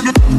Thank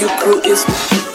you crew is.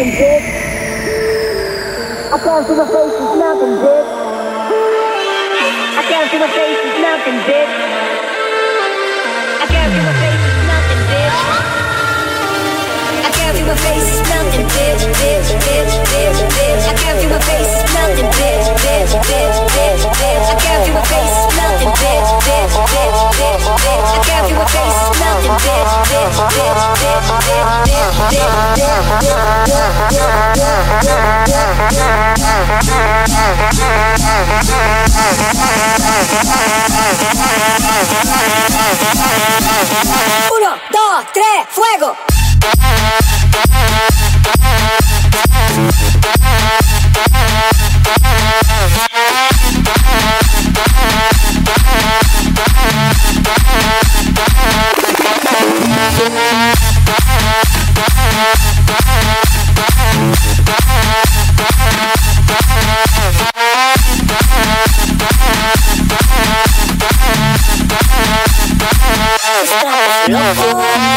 Bitch. I can't see my face, it's nothing, bitch. I can't see my face, it's nothing, bitch. I can't see my I my face, nothing, bitch, bitch. I my face, nothing. I my face, nothing. Uno, dos, tres, fuego. Yeah.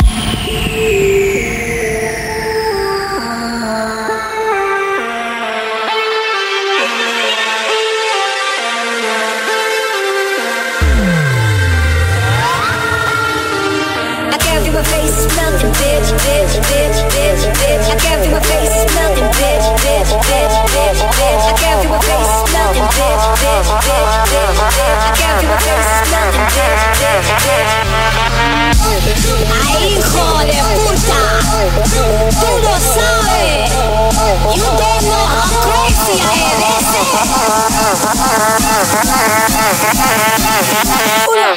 Olá.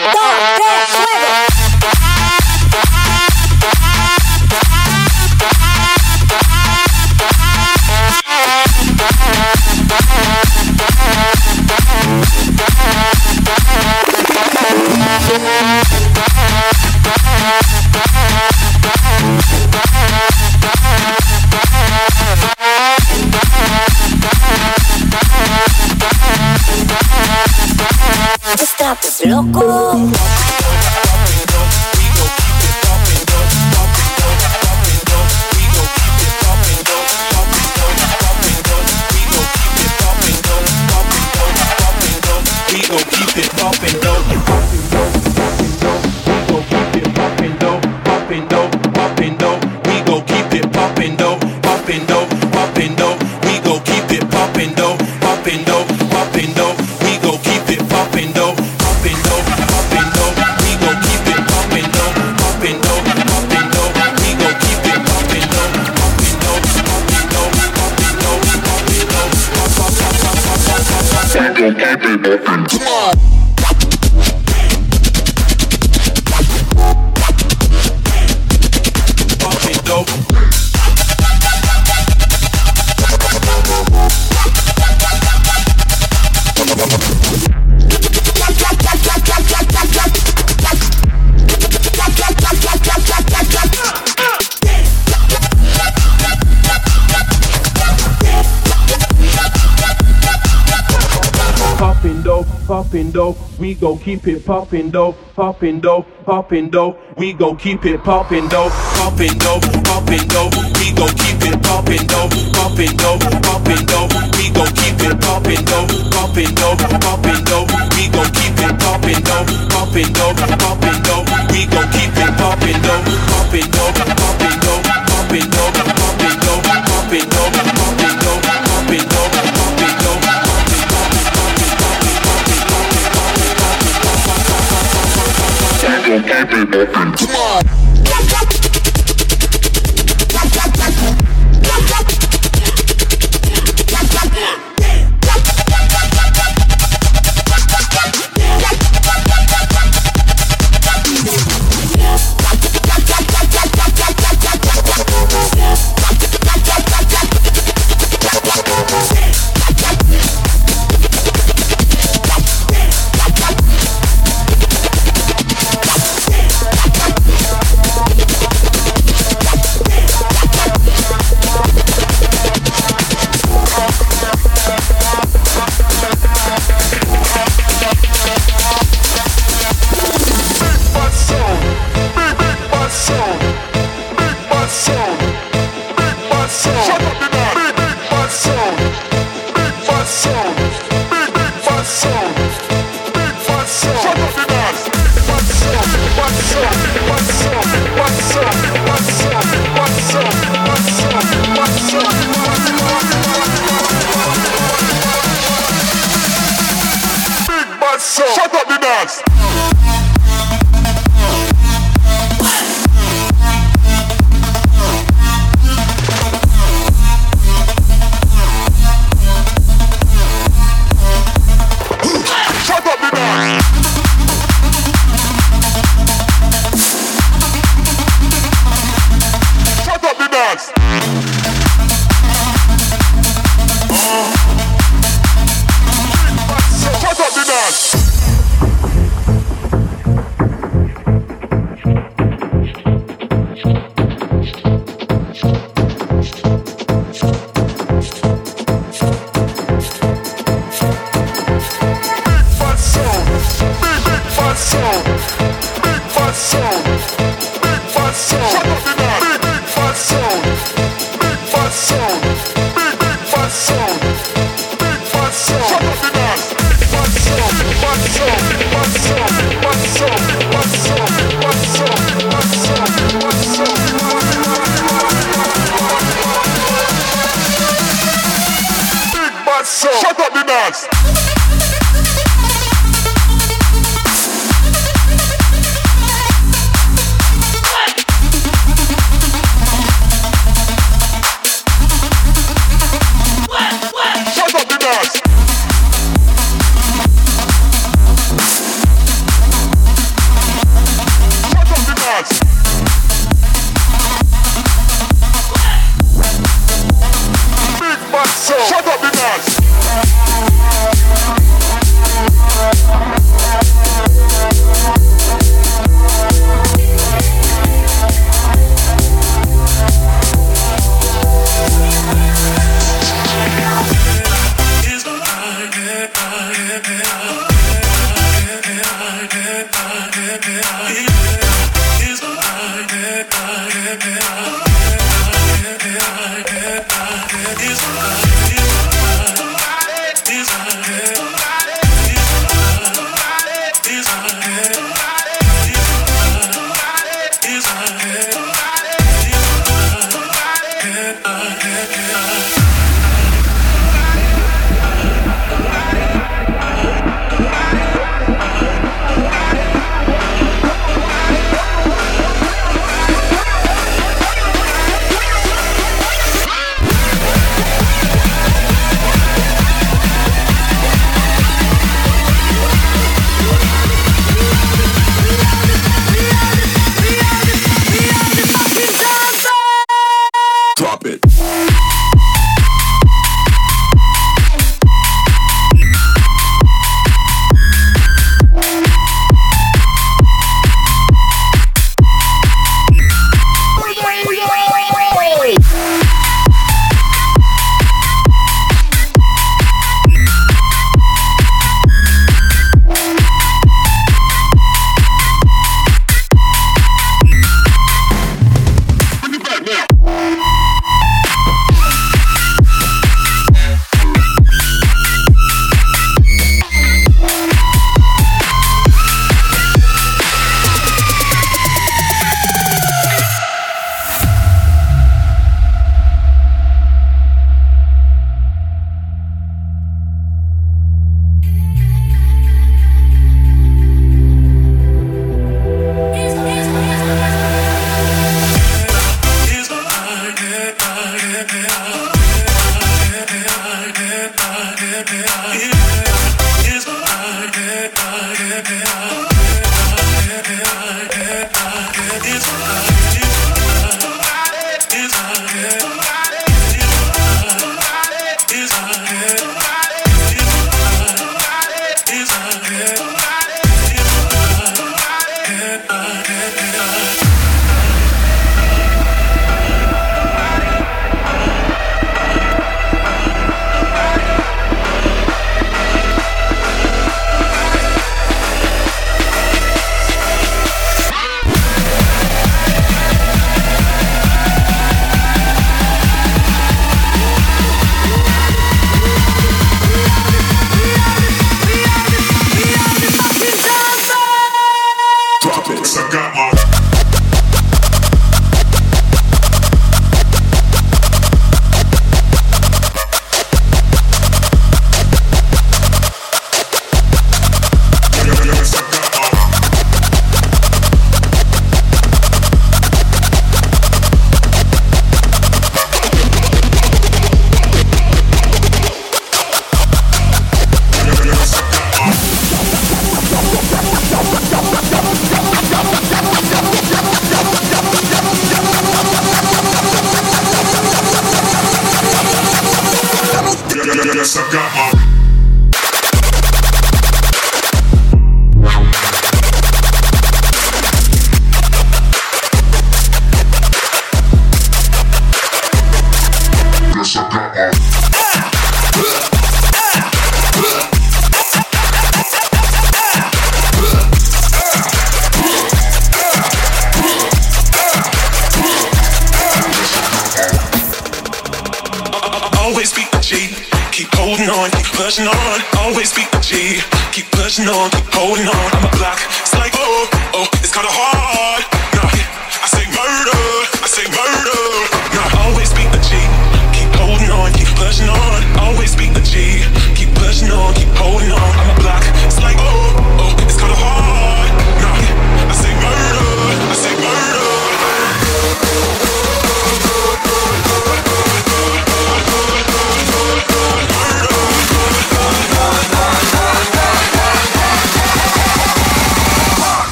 bumping dope. We gon' keep it poppin' though, poppin' though, poppin' though, we gon' keep it poppin' though, poppin' though, poppin' though, we gon' keep it poppin' though, poppin' though, poppin' though, we gon' keep it poppin' though, poppin' though, poppin' though, we gon' keep it poppin' though, poppin' though, poppin' though, dance. Shut up the dance.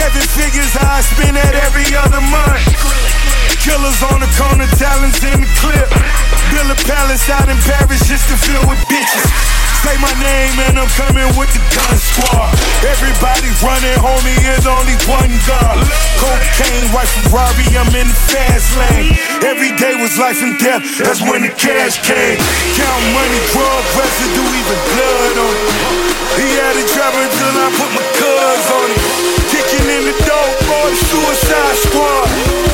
Seven figures I spend that every other month. Killers on the corner, talents in the clip. Build a palace out in Paris just to fill with bitches. Say my name and I'm coming with the running, homie, is only one gun. Cocaine, white Ferrari, I'm in the fast lane. Every day was life and death. That's when the cash came. Count money, drug residue, even blood on it. He had it driving until I put my cuz on it. Kicking in the door, boy, suicide squad.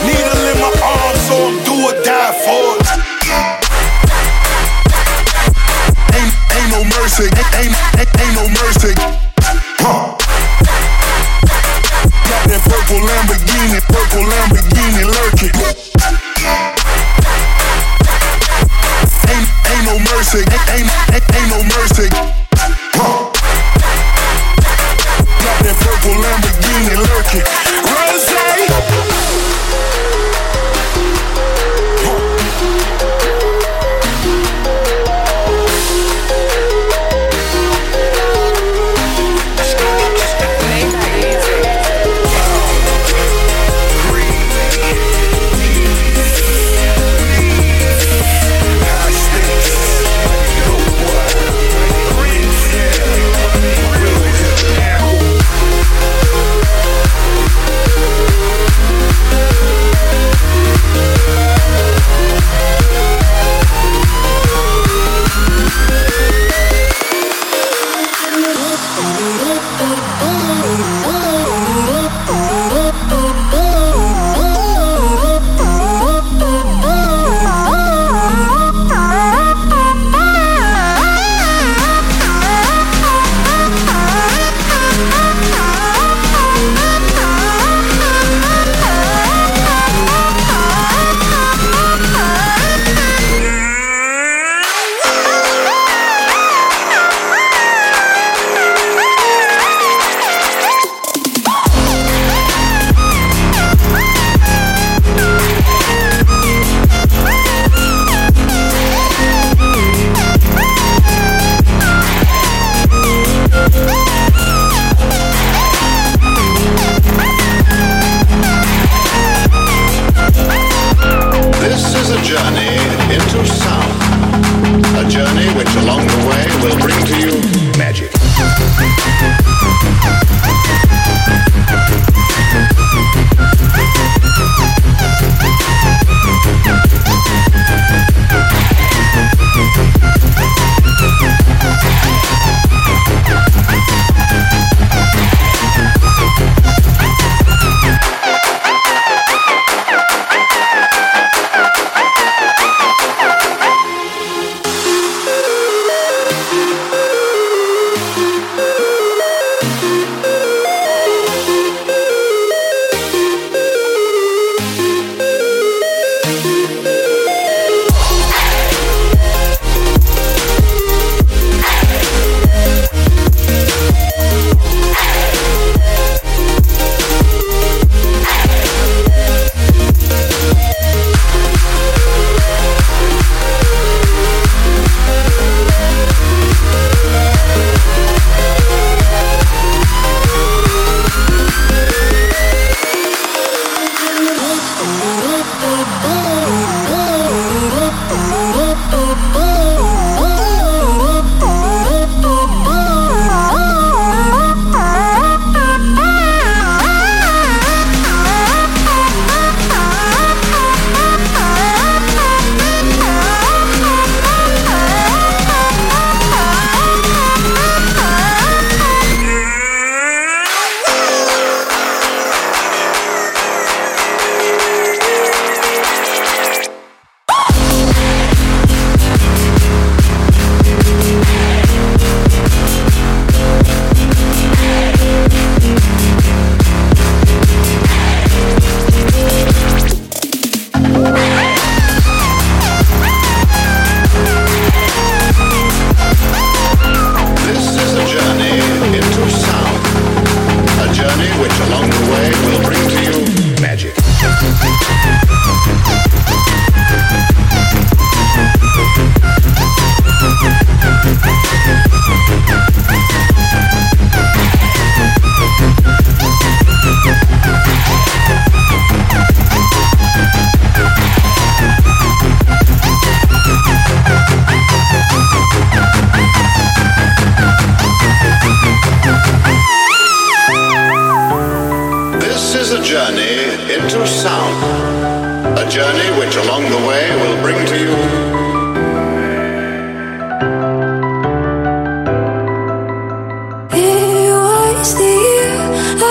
Needle in my arm, so I'm do or die for it. Ain't, ain't no mercy, ain't, ain't, ain't no mercy. Huh. That purple Lamborghini, purple Lamborghini lurking. Ain't, ain't no mercy, ain't, ain't, ain't no mercy.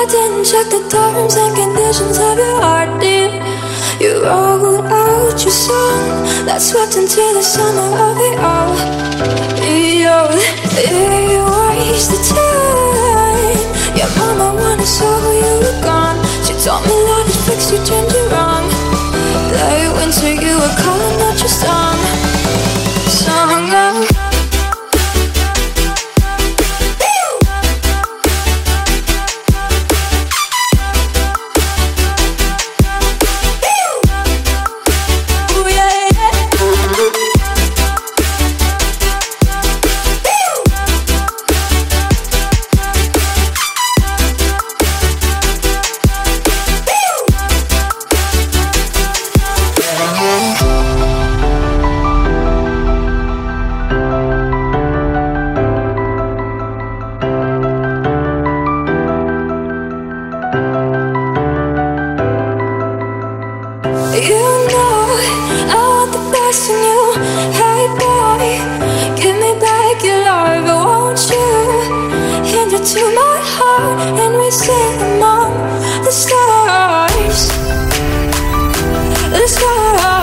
Didn't check the terms and conditions of your heart, dear. You wrote out your song that swept into the summer of it all. You, you wasted time. Your mama wanted so you were gone. She told me love is fixed, you turned you wrong. That winter you were calling out your song, song. my heart and we sing among the stars. The stars.